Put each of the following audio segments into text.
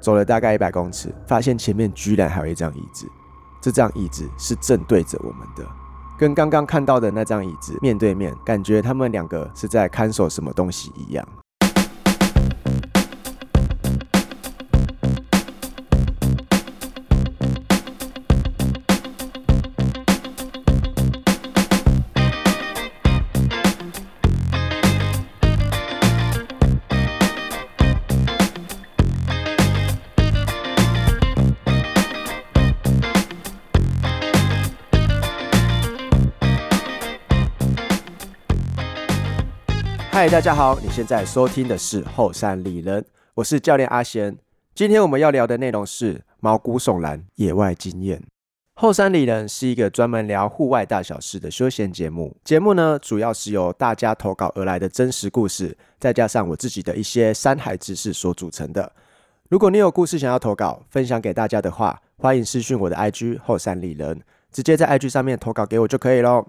走了大概一百公尺，发现前面居然还有一张椅子。这张椅子是正对着我们的，跟刚刚看到的那张椅子面对面，感觉他们两个是在看守什么东西一样。大家好！你现在收听的是后山里人，我是教练阿贤。今天我们要聊的内容是毛骨悚然野外经验。后山里人是一个专门聊户外大小事的休闲节目。节目呢，主要是由大家投稿而来的真实故事，再加上我自己的一些山海知识所组成的。如果你有故事想要投稿分享给大家的话，欢迎私讯我的 IG 后山里人，直接在 IG 上面投稿给我就可以喽。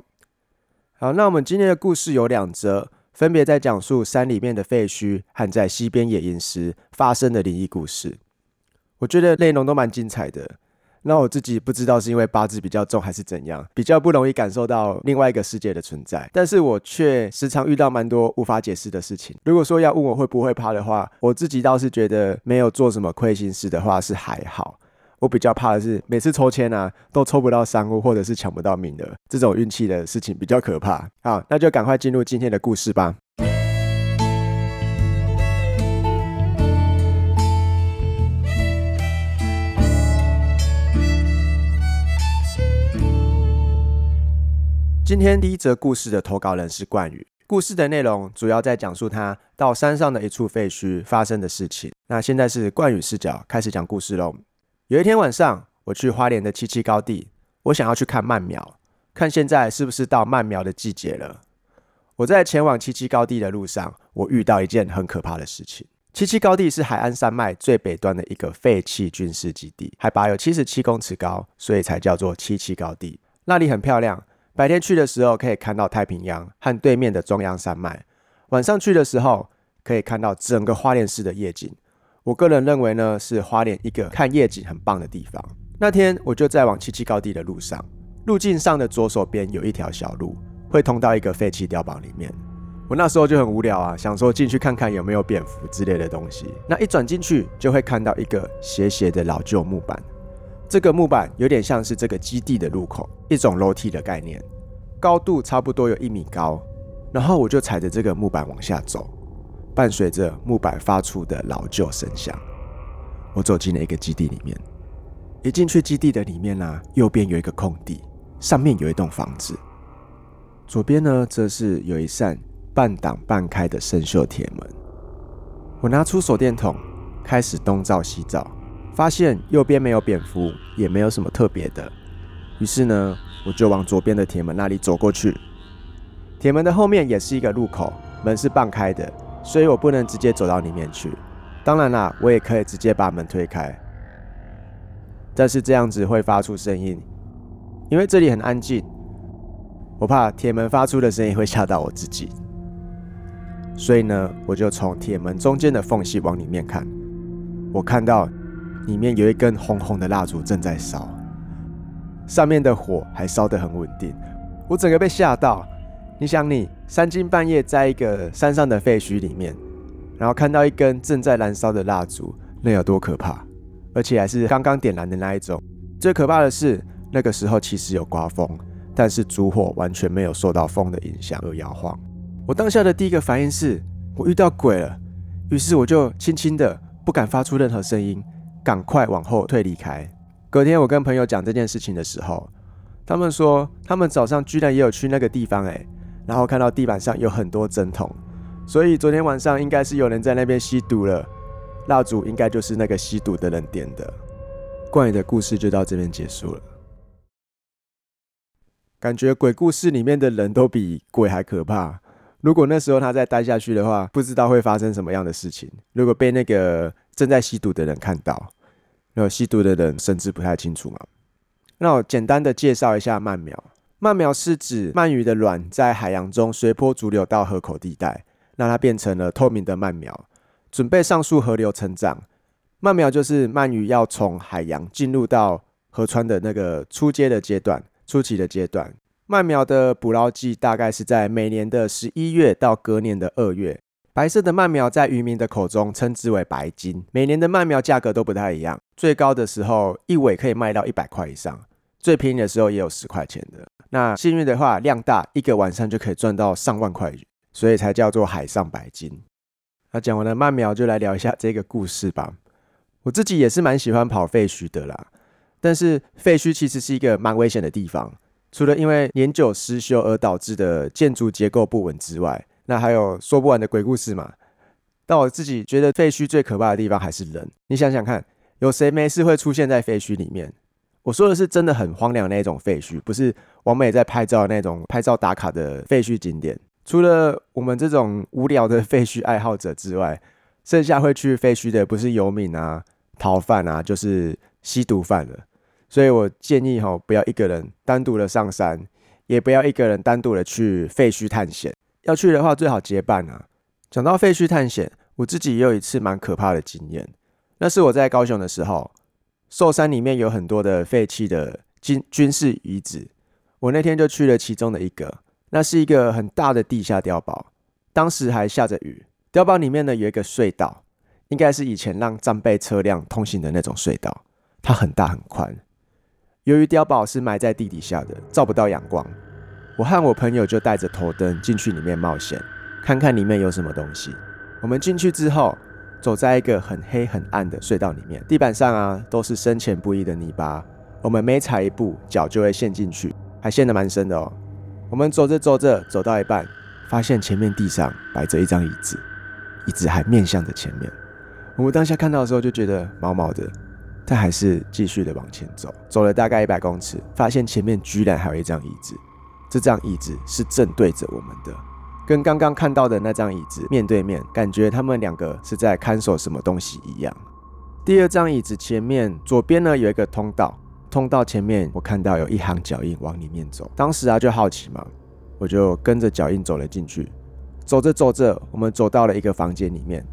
好，那我们今天的故事有两则。分别在讲述山里面的废墟和在西边野营时发生的灵异故事，我觉得内容都蛮精彩的。那我自己不知道是因为八字比较重还是怎样，比较不容易感受到另外一个世界的存在，但是我却时常遇到蛮多无法解释的事情。如果说要问我会不会怕的话，我自己倒是觉得没有做什么亏心事的话是还好。我比较怕的是，每次抽签啊，都抽不到商务，或者是抢不到名额，这种运气的事情比较可怕。好，那就赶快进入今天的故事吧。今天第一则故事的投稿人是冠宇，故事的内容主要在讲述他到山上的一处废墟发生的事情。那现在是冠宇视角开始讲故事喽。有一天晚上，我去花莲的七七高地，我想要去看曼苗，看现在是不是到曼苗的季节了。我在前往七七高地的路上，我遇到一件很可怕的事情。七七高地是海岸山脉最北端的一个废弃军事基地，海拔有七十七公尺高，所以才叫做七七高地。那里很漂亮，白天去的时候可以看到太平洋和对面的中央山脉，晚上去的时候可以看到整个花莲市的夜景。我个人认为呢，是花莲一个看夜景很棒的地方。那天我就在往七七高地的路上，路径上的左手边有一条小路，会通到一个废弃碉堡里面。我那时候就很无聊啊，想说进去看看有没有蝙蝠之类的东西。那一转进去，就会看到一个斜斜的老旧木板。这个木板有点像是这个基地的入口，一种楼梯的概念，高度差不多有一米高。然后我就踩着这个木板往下走。伴随着木板发出的老旧声响，我走进了一个基地里面。一进去基地的里面呢，右边有一个空地，上面有一栋房子。左边呢，则是有一扇半挡半开的生锈铁门。我拿出手电筒，开始东照西照，发现右边没有蝙蝠，也没有什么特别的。于是呢，我就往左边的铁门那里走过去。铁门的后面也是一个入口，门是半开的。所以我不能直接走到里面去。当然啦，我也可以直接把门推开，但是这样子会发出声音，因为这里很安静，我怕铁门发出的声音会吓到我自己。所以呢，我就从铁门中间的缝隙往里面看，我看到里面有一根红红的蜡烛正在烧，上面的火还烧得很稳定，我整个被吓到。你想，你三更半夜在一个山上的废墟里面，然后看到一根正在燃烧的蜡烛，那有多可怕？而且还是刚刚点燃的那一种。最可怕的是，那个时候其实有刮风，但是烛火完全没有受到风的影响而摇晃。我当下的第一个反应是，我遇到鬼了。于是我就轻轻的，不敢发出任何声音，赶快往后退离开。隔天我跟朋友讲这件事情的时候，他们说他们早上居然也有去那个地方，诶，然后看到地板上有很多针筒，所以昨天晚上应该是有人在那边吸毒了。蜡烛应该就是那个吸毒的人点的。怪的故事就到这边结束了。感觉鬼故事里面的人都比鬼还可怕。如果那时候他再待下去的话，不知道会发生什么样的事情。如果被那个正在吸毒的人看到，然后吸毒的人甚至不太清楚嘛。那我简单的介绍一下曼苗。鳗苗是指鳗鱼的卵在海洋中随波逐流到河口地带，让它变成了透明的鳗苗，准备上溯河流成长。鳗苗就是鳗鱼要从海洋进入到河川的那个初阶的阶段，初期的阶段。鳗苗的捕捞季大概是在每年的十一月到隔年的二月。白色的鳗苗在渔民的口中称之为白金。每年的鳗苗价格都不太一样，最高的时候一尾可以卖到一百块以上，最便宜的时候也有十块钱的。那幸运的话，量大，一个晚上就可以赚到上万块，所以才叫做海上白金。那讲完了慢苗，就来聊一下这个故事吧。我自己也是蛮喜欢跑废墟的啦，但是废墟其实是一个蛮危险的地方，除了因为年久失修而导致的建筑结构不稳之外。那还有说不完的鬼故事嘛？但我自己觉得废墟最可怕的地方还是人。你想想看，有谁没事会出现在废墟里面？我说的是真的很荒凉那种废墟，不是王美在拍照那种拍照打卡的废墟景点。除了我们这种无聊的废墟爱好者之外，剩下会去废墟的不是游民啊、逃犯啊，就是吸毒犯了。所以我建议哈，不要一个人单独的上山，也不要一个人单独的去废墟探险。要去的话，最好结伴啊。讲到废墟探险，我自己也有一次蛮可怕的经验。那是我在高雄的时候，寿山里面有很多的废弃的军军事遗址，我那天就去了其中的一个。那是一个很大的地下碉堡，当时还下着雨。碉堡里面呢有一个隧道，应该是以前让战备车辆通行的那种隧道，它很大很宽。由于碉堡是埋在地底下的，照不到阳光。我和我朋友就带着头灯进去里面冒险，看看里面有什么东西。我们进去之后，走在一个很黑很暗的隧道里面，地板上啊都是深浅不一的泥巴，我们每踩一步脚就会陷进去，还陷得蛮深的哦。我们走着走着，走到一半，发现前面地上摆着一张椅子，椅子还面向着前面。我们当下看到的时候就觉得毛毛的，但还是继续的往前走。走了大概一百公尺，发现前面居然还有一张椅子。这张椅子是正对着我们的，跟刚刚看到的那张椅子面对面，感觉他们两个是在看守什么东西一样。第二张椅子前面左边呢有一个通道，通道前面我看到有一行脚印往里面走。当时啊就好奇嘛，我就跟着脚印走了进去。走着走着，我们走到了一个房间里面，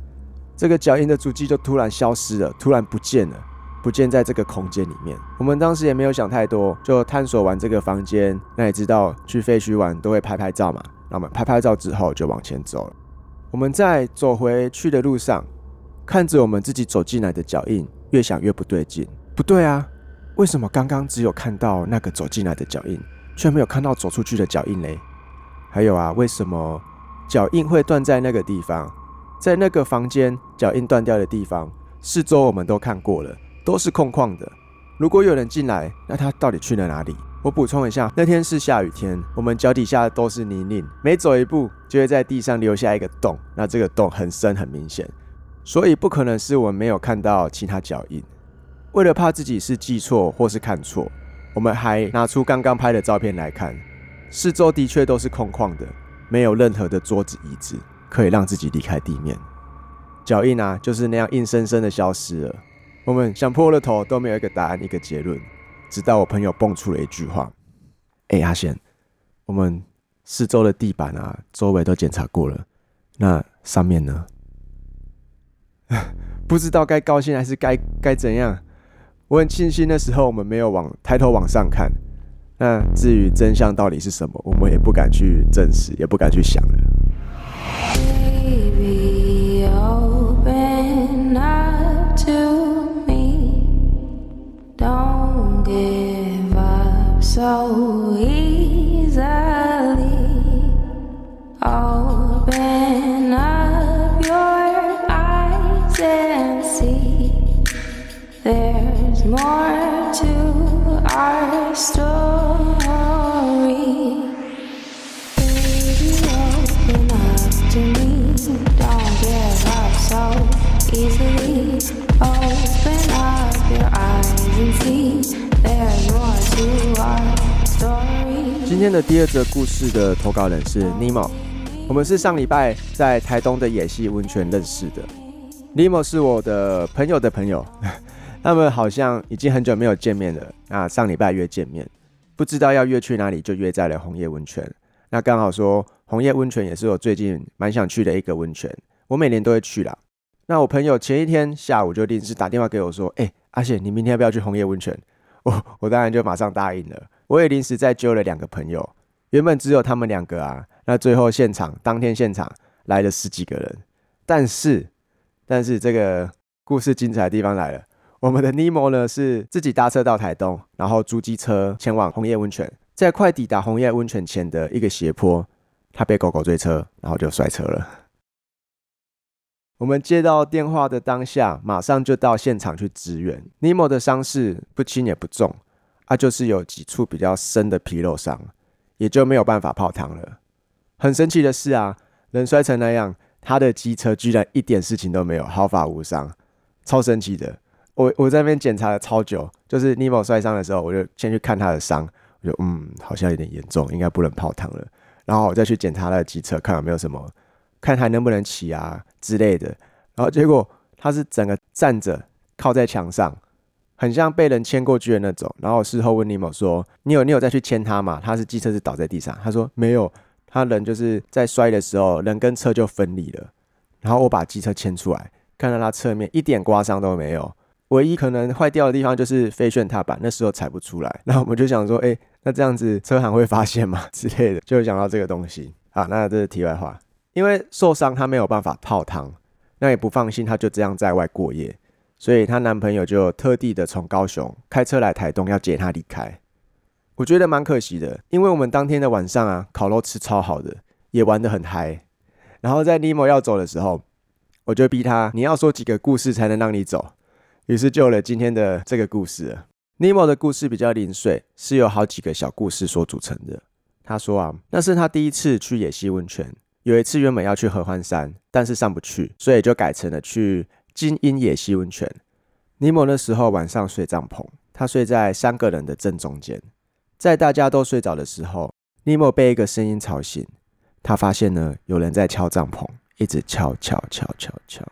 这个脚印的足迹就突然消失了，突然不见了。不见在这个空间里面，我们当时也没有想太多，就探索完这个房间。那也知道去废墟玩都会拍拍照嘛，那我们拍拍照之后就往前走了。我们在走回去的路上，看着我们自己走进来的脚印，越想越不对劲。不对啊，为什么刚刚只有看到那个走进来的脚印，却没有看到走出去的脚印嘞？还有啊，为什么脚印会断在那个地方？在那个房间脚印断掉的地方，四周我们都看过了。都是空旷的。如果有人进来，那他到底去了哪里？我补充一下，那天是下雨天，我们脚底下都是泥泞，每走一步就会在地上留下一个洞。那这个洞很深很明显，所以不可能是我们没有看到其他脚印。为了怕自己是记错或是看错，我们还拿出刚刚拍的照片来看，四周的确都是空旷的，没有任何的桌子椅子可以让自己离开地面。脚印啊，就是那样硬生生的消失了。我们想破了头都没有一个答案，一个结论。直到我朋友蹦出了一句话：“哎，阿贤，我们四周的地板啊，周围都检查过了，那上面呢？不知道该高兴还是该该怎样。我很庆幸那时候我们没有往抬头往上看。那至于真相到底是什么，我们也不敢去证实，也不敢去想了。” So easily. Open up your eyes and see there's more to our story. Baby, open up to me. Don't give up so easily. 今天的第二则故事的投稿人是尼莫，我们是上礼拜在台东的野溪温泉认识的。尼莫是我的朋友的朋友，他们好像已经很久没有见面了。那上礼拜约见面，不知道要约去哪里，就约在了红叶温泉。那刚好说红叶温泉也是我最近蛮想去的一个温泉，我每年都会去啦。那我朋友前一天下午就临时打电话给我说：“哎，阿显，你明天要不要去红叶温泉？”我我当然就马上答应了。我也临时再揪了两个朋友，原本只有他们两个啊，那最后现场当天现场来了十几个人。但是，但是这个故事精彩的地方来了，我们的尼莫呢是自己搭车到台东，然后租机车前往红叶温泉，在快抵达红叶温泉前的一个斜坡，他被狗狗追车，然后就摔车了。我们接到电话的当下，马上就到现场去支援。尼莫的伤势不轻也不重，啊，就是有几处比较深的皮肉伤，也就没有办法泡汤了。很神奇的是啊，人摔成那样，他的机车居然一点事情都没有，毫发无伤，超神奇的。我我在那边检查了超久，就是尼莫摔伤的时候，我就先去看他的伤，我就嗯，好像有点严重，应该不能泡汤了。然后我再去检查他的机车，看有没有什么。看还能不能骑啊之类的，然后结果他是整个站着靠在墙上，很像被人牵过去的那种。然后我事后问尼莫说：“你有你有再去牵他吗？”他是机车是倒在地上，他说没有，他人就是在摔的时候人跟车就分离了。然后我把机车牵出来，看到他侧面一点刮伤都没有，唯一可能坏掉的地方就是飞旋踏板，那时候踩不出来。然后我们就想说：“哎，那这样子车行会发现吗？”之类的，就讲到这个东西。好，那这是题外话。因为受伤，他没有办法泡汤，那也不放心，他就这样在外过夜，所以她男朋友就特地的从高雄开车来台东要接她离开。我觉得蛮可惜的，因为我们当天的晚上啊，烤肉吃超好的，也玩得很嗨。然后在尼莫要走的时候，我就逼他，你要说几个故事才能让你走。于是就有了今天的这个故事。尼莫的故事比较零碎，是由好几个小故事所组成的。他说啊，那是他第一次去野溪温泉。有一次原本要去合欢山，但是上不去，所以就改成了去金鹰野溪温泉。尼莫那时候晚上睡帐篷，他睡在三个人的正中间。在大家都睡着的时候，尼莫被一个声音吵醒。他发现呢，有人在敲帐篷，一直敲敲敲敲敲。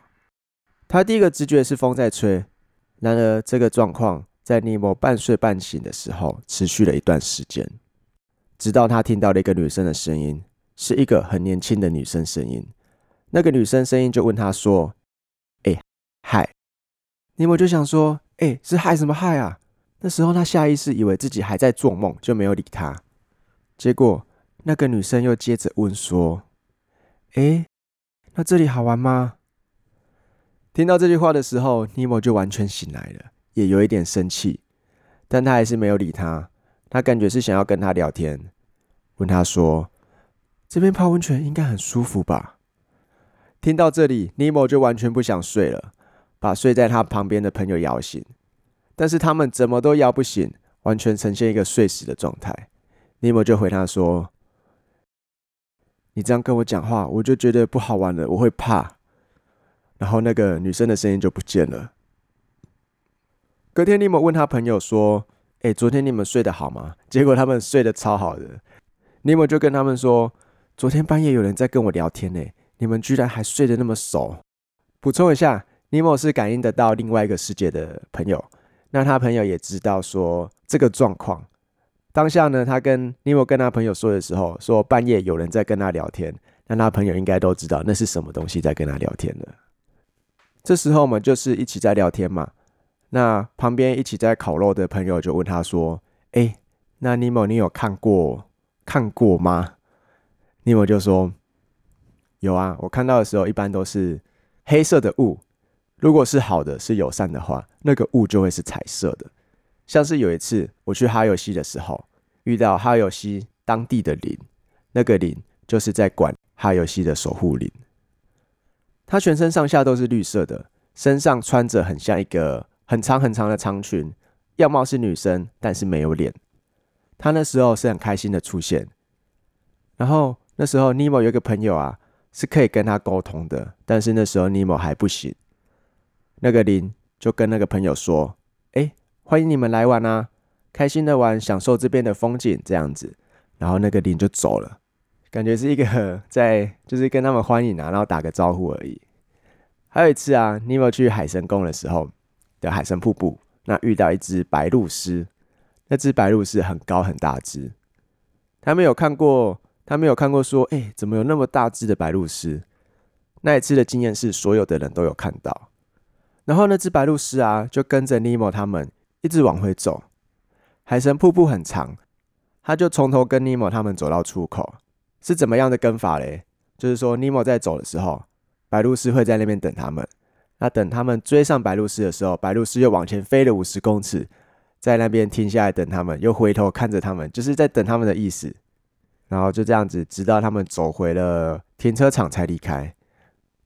他第一个直觉是风在吹。然而，这个状况在尼莫半睡半醒的时候持续了一段时间，直到他听到了一个女生的声音。是一个很年轻的女生声音，那个女生声音就问他说：“哎，嗨！”尼莫就想说：“哎，是嗨什么嗨啊？”那时候他下意识以为自己还在做梦，就没有理他。结果那个女生又接着问说：“哎，那这里好玩吗？”听到这句话的时候，尼莫就完全醒来了，也有一点生气，但他还是没有理他。他感觉是想要跟他聊天，问他说。这边泡温泉应该很舒服吧？听到这里，尼莫就完全不想睡了，把睡在他旁边的朋友摇醒。但是他们怎么都摇不醒，完全呈现一个睡死的状态。尼莫就回他说：“你这样跟我讲话，我就觉得不好玩了，我会怕。”然后那个女生的声音就不见了。隔天，尼莫问他朋友说：“哎，昨天你们睡得好吗？”结果他们睡得超好的。尼莫就跟他们说。昨天半夜有人在跟我聊天呢，你们居然还睡得那么熟。补充一下，尼莫是感应得到另外一个世界的朋友，那他朋友也知道说这个状况。当下呢，他跟尼莫跟他朋友说的时候，说半夜有人在跟他聊天，那他朋友应该都知道那是什么东西在跟他聊天的。这时候我们就是一起在聊天嘛，那旁边一起在烤肉的朋友就问他说：“哎，那尼莫你有看过看过吗？”尼莫就说：“有啊，我看到的时候一般都是黑色的雾。如果是好的、是友善的话，那个雾就会是彩色的。像是有一次我去哈游西的时候，遇到哈游西当地的灵，那个灵就是在管哈游西的守护灵。他全身上下都是绿色的，身上穿着很像一个很长很长的长裙，样貌是女生，但是没有脸。他那时候是很开心的出现，然后。”那时候，尼莫有一个朋友啊，是可以跟他沟通的，但是那时候尼莫还不行。那个林就跟那个朋友说：“哎，欢迎你们来玩啊，开心的玩，享受这边的风景，这样子。”然后那个林就走了，感觉是一个在就是跟他们欢迎啊，然后打个招呼而已。还有一次啊，尼莫去海神宫的时候的海神瀑布，那遇到一只白鹭鸶，那只白鹭鸶很高很大只，他没有看过。他没有看过，说：“哎，怎么有那么大只的白鹭鸶？”那一次的经验是所有的人都有看到。然后那只白鹭鸶啊，就跟着尼莫他们一直往回走。海神瀑布很长，他就从头跟尼莫他们走到出口。是怎么样的跟法嘞？就是说尼莫在走的时候，白鹭鸶会在那边等他们。那等他们追上白鹭鸶的时候，白鹭鸶又往前飞了五十公尺，在那边停下来等他们，又回头看着他们，就是在等他们的意思。然后就这样子，直到他们走回了停车场才离开。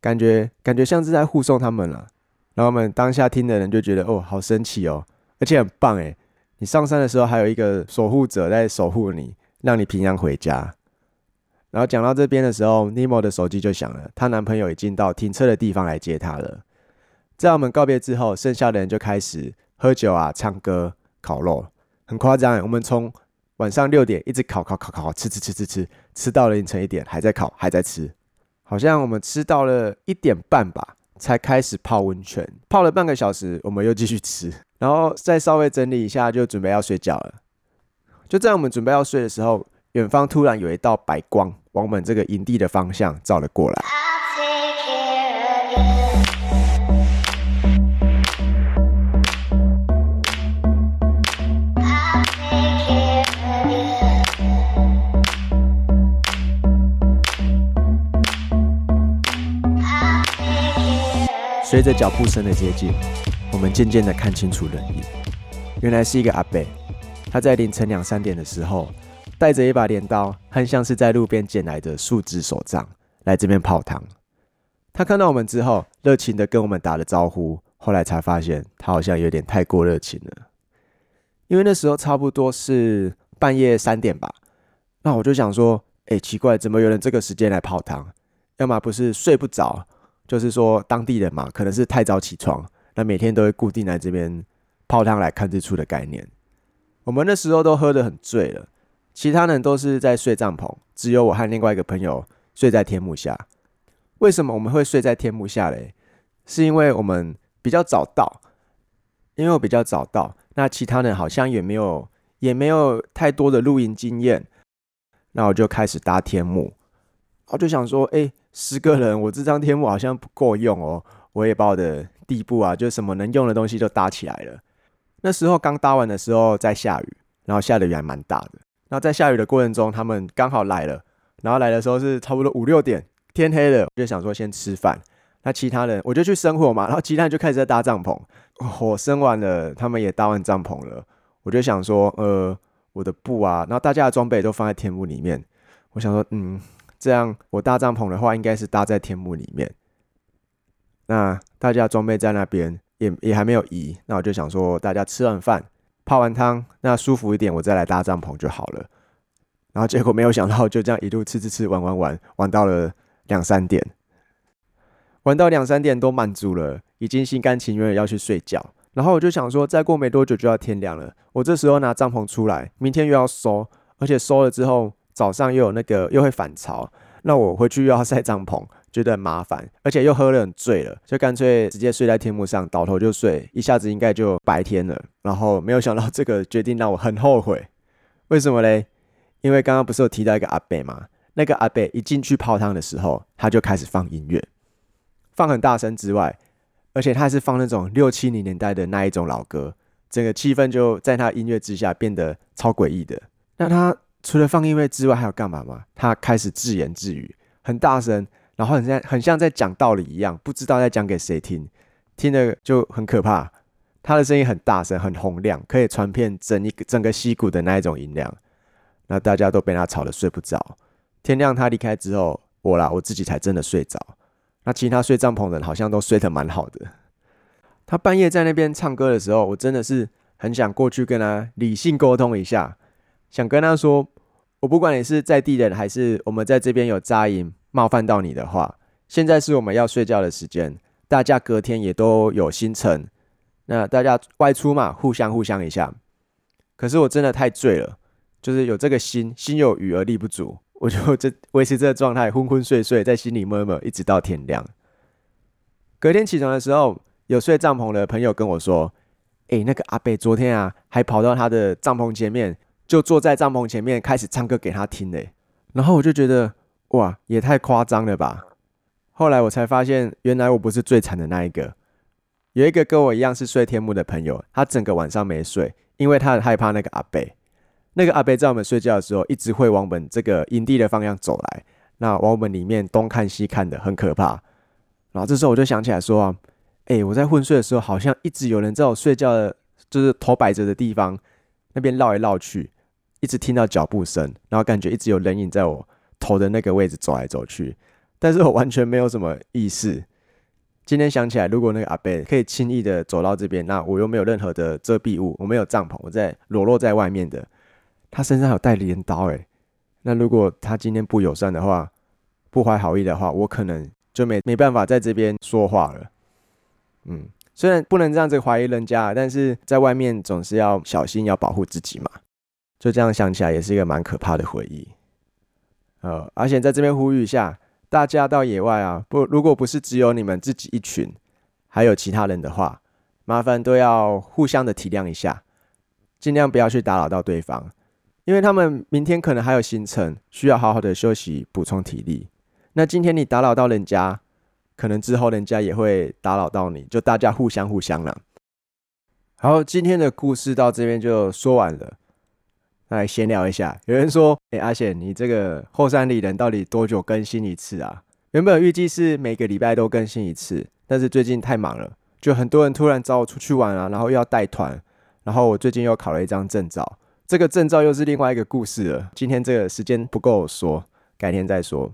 感觉感觉像是在护送他们了。然后我们当下听的人就觉得哦，好神奇哦，而且很棒诶。你上山的时候还有一个守护者在守护你，让你平安回家。然后讲到这边的时候，尼莫的手机就响了，她男朋友已经到停车的地方来接她了。在我们告别之后，剩下的人就开始喝酒啊、唱歌、烤肉，很夸张。我们从晚上六点一直烤烤烤烤，吃吃吃吃吃，吃到了凌晨一点，还在烤，还在吃。好像我们吃到了一点半吧，才开始泡温泉，泡了半个小时，我们又继续吃，然后再稍微整理一下，就准备要睡觉了。就在我们准备要睡的时候，远方突然有一道白光往我们这个营地的方向照了过来。随着脚步声的接近，我们渐渐的看清楚人影。原来是一个阿伯，他在凌晨两三点的时候，带着一把镰刀，很像是在路边捡来的树枝手杖，来这边泡汤。他看到我们之后，热情的跟我们打了招呼。后来才发现，他好像有点太过热情了。因为那时候差不多是半夜三点吧，那我就想说，哎，奇怪，怎么有人这个时间来泡汤？要么不是睡不着。就是说，当地人嘛，可能是太早起床，那每天都会固定来这边泡汤来看日出的概念。我们那时候都喝得很醉了，其他人都是在睡帐篷，只有我和另外一个朋友睡在天幕下。为什么我们会睡在天幕下嘞？是因为我们比较早到，因为我比较早到，那其他人好像也没有也没有太多的露营经验，那我就开始搭天幕，我就想说，哎。十个人，我这张天幕好像不够用哦。我也把我的地布啊，就什么能用的东西都搭起来了。那时候刚搭完的时候在下雨，然后下的雨还蛮大的。然后在下雨的过程中，他们刚好来了。然后来的时候是差不多五六点，天黑了，我就想说先吃饭。那其他人我就去生火嘛，然后其他人就开始在搭帐篷。火生完了，他们也搭完帐篷了。我就想说，呃，我的布啊，然后大家的装备都放在天幕里面。我想说，嗯。这样，我搭帐篷的话，应该是搭在天幕里面。那大家装备在那边，也也还没有移。那我就想说，大家吃完饭、泡完汤，那舒服一点，我再来搭帐篷就好了。然后结果没有想到，就这样一路吃吃吃，玩玩玩，玩到了两三点。玩到两三点都满足了，已经心甘情愿的要去睡觉。然后我就想说，再过没多久就要天亮了。我这时候拿帐篷出来，明天又要收，而且收了之后。早上又有那个又会反潮，那我回去又要晒帐篷，觉得很麻烦，而且又喝了很醉了，就干脆直接睡在天幕上，倒头就睡，一下子应该就白天了。然后没有想到这个决定让我很后悔，为什么嘞？因为刚刚不是有提到一个阿伯吗？那个阿伯一进去泡汤的时候，他就开始放音乐，放很大声之外，而且他还是放那种六七零年代的那一种老歌，整个气氛就在他音乐之下变得超诡异的。那他。除了放音乐之外，还有干嘛吗？他开始自言自语，很大声，然后很像很像在讲道理一样，不知道在讲给谁听，听的就很可怕。他的声音很大声，很洪亮，可以传遍整一个整个溪谷的那一种音量。那大家都被他吵得睡不着。天亮他离开之后，我啦我自己才真的睡着。那其他睡帐篷的人好像都睡得蛮好的。他半夜在那边唱歌的时候，我真的是很想过去跟他理性沟通一下。想跟他说，我不管你是在地人还是我们在这边有扎营冒犯到你的话，现在是我们要睡觉的时间，大家隔天也都有行程，那大家外出嘛，互相互相一下。可是我真的太醉了，就是有这个心，心有余而力不足，我就这维持这个状态，昏昏睡睡，在心里默默，一直到天亮。隔天起床的时候，有睡帐篷的朋友跟我说：“诶，那个阿贝昨天啊，还跑到他的帐篷前面。”就坐在帐篷前面开始唱歌给他听嘞，然后我就觉得哇，也太夸张了吧。后来我才发现，原来我不是最惨的那一个。有一个跟我一样是睡天幕的朋友，他整个晚上没睡，因为他很害怕那个阿贝。那个阿贝在我们睡觉的时候，一直会往我们这个营地的方向走来，那往我们里面东看西看的，很可怕。然后这时候我就想起来说，哎，我在昏睡的时候，好像一直有人在我睡觉的，就是头摆着的地方那边绕来绕去，一直听到脚步声，然后感觉一直有人影在我头的那个位置走来走去，但是我完全没有什么意识。今天想起来，如果那个阿贝可以轻易的走到这边，那我又没有任何的遮蔽物，我没有帐篷，我在裸露在外面的，他身上有带镰刀，诶，那如果他今天不友善的话，不怀好意的话，我可能就没没办法在这边说话了。嗯，虽然不能这样子怀疑人家，但是在外面总是要小心，要保护自己嘛。就这样想起来，也是一个蛮可怕的回忆。呃，而且在这边呼吁一下。大家到野外啊，不，如果不是只有你们自己一群，还有其他人的话，麻烦都要互相的体谅一下，尽量不要去打扰到对方，因为他们明天可能还有行程，需要好好的休息补充体力。那今天你打扰到人家，可能之后人家也会打扰到你，就大家互相互相了。好，今天的故事到这边就说完了。来闲聊一下，有人说：“哎，阿显，你这个后山里人到底多久更新一次啊？”原本预计是每个礼拜都更新一次，但是最近太忙了，就很多人突然找我出去玩啊，然后又要带团，然后我最近又考了一张证照，这个证照又是另外一个故事了。今天这个时间不够说，改天再说。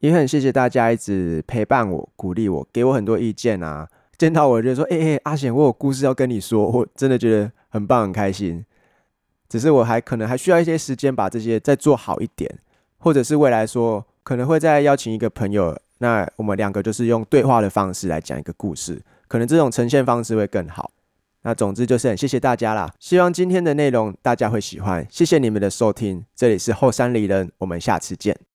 也很谢谢大家一直陪伴我、鼓励我、给我很多意见啊。见到我就说：“哎哎，阿显，我有故事要跟你说。”我真的觉得很棒、很开心。只是我还可能还需要一些时间把这些再做好一点，或者是未来说可能会再邀请一个朋友，那我们两个就是用对话的方式来讲一个故事，可能这种呈现方式会更好。那总之就是很谢谢大家啦，希望今天的内容大家会喜欢，谢谢你们的收听，这里是后山里人，我们下次见。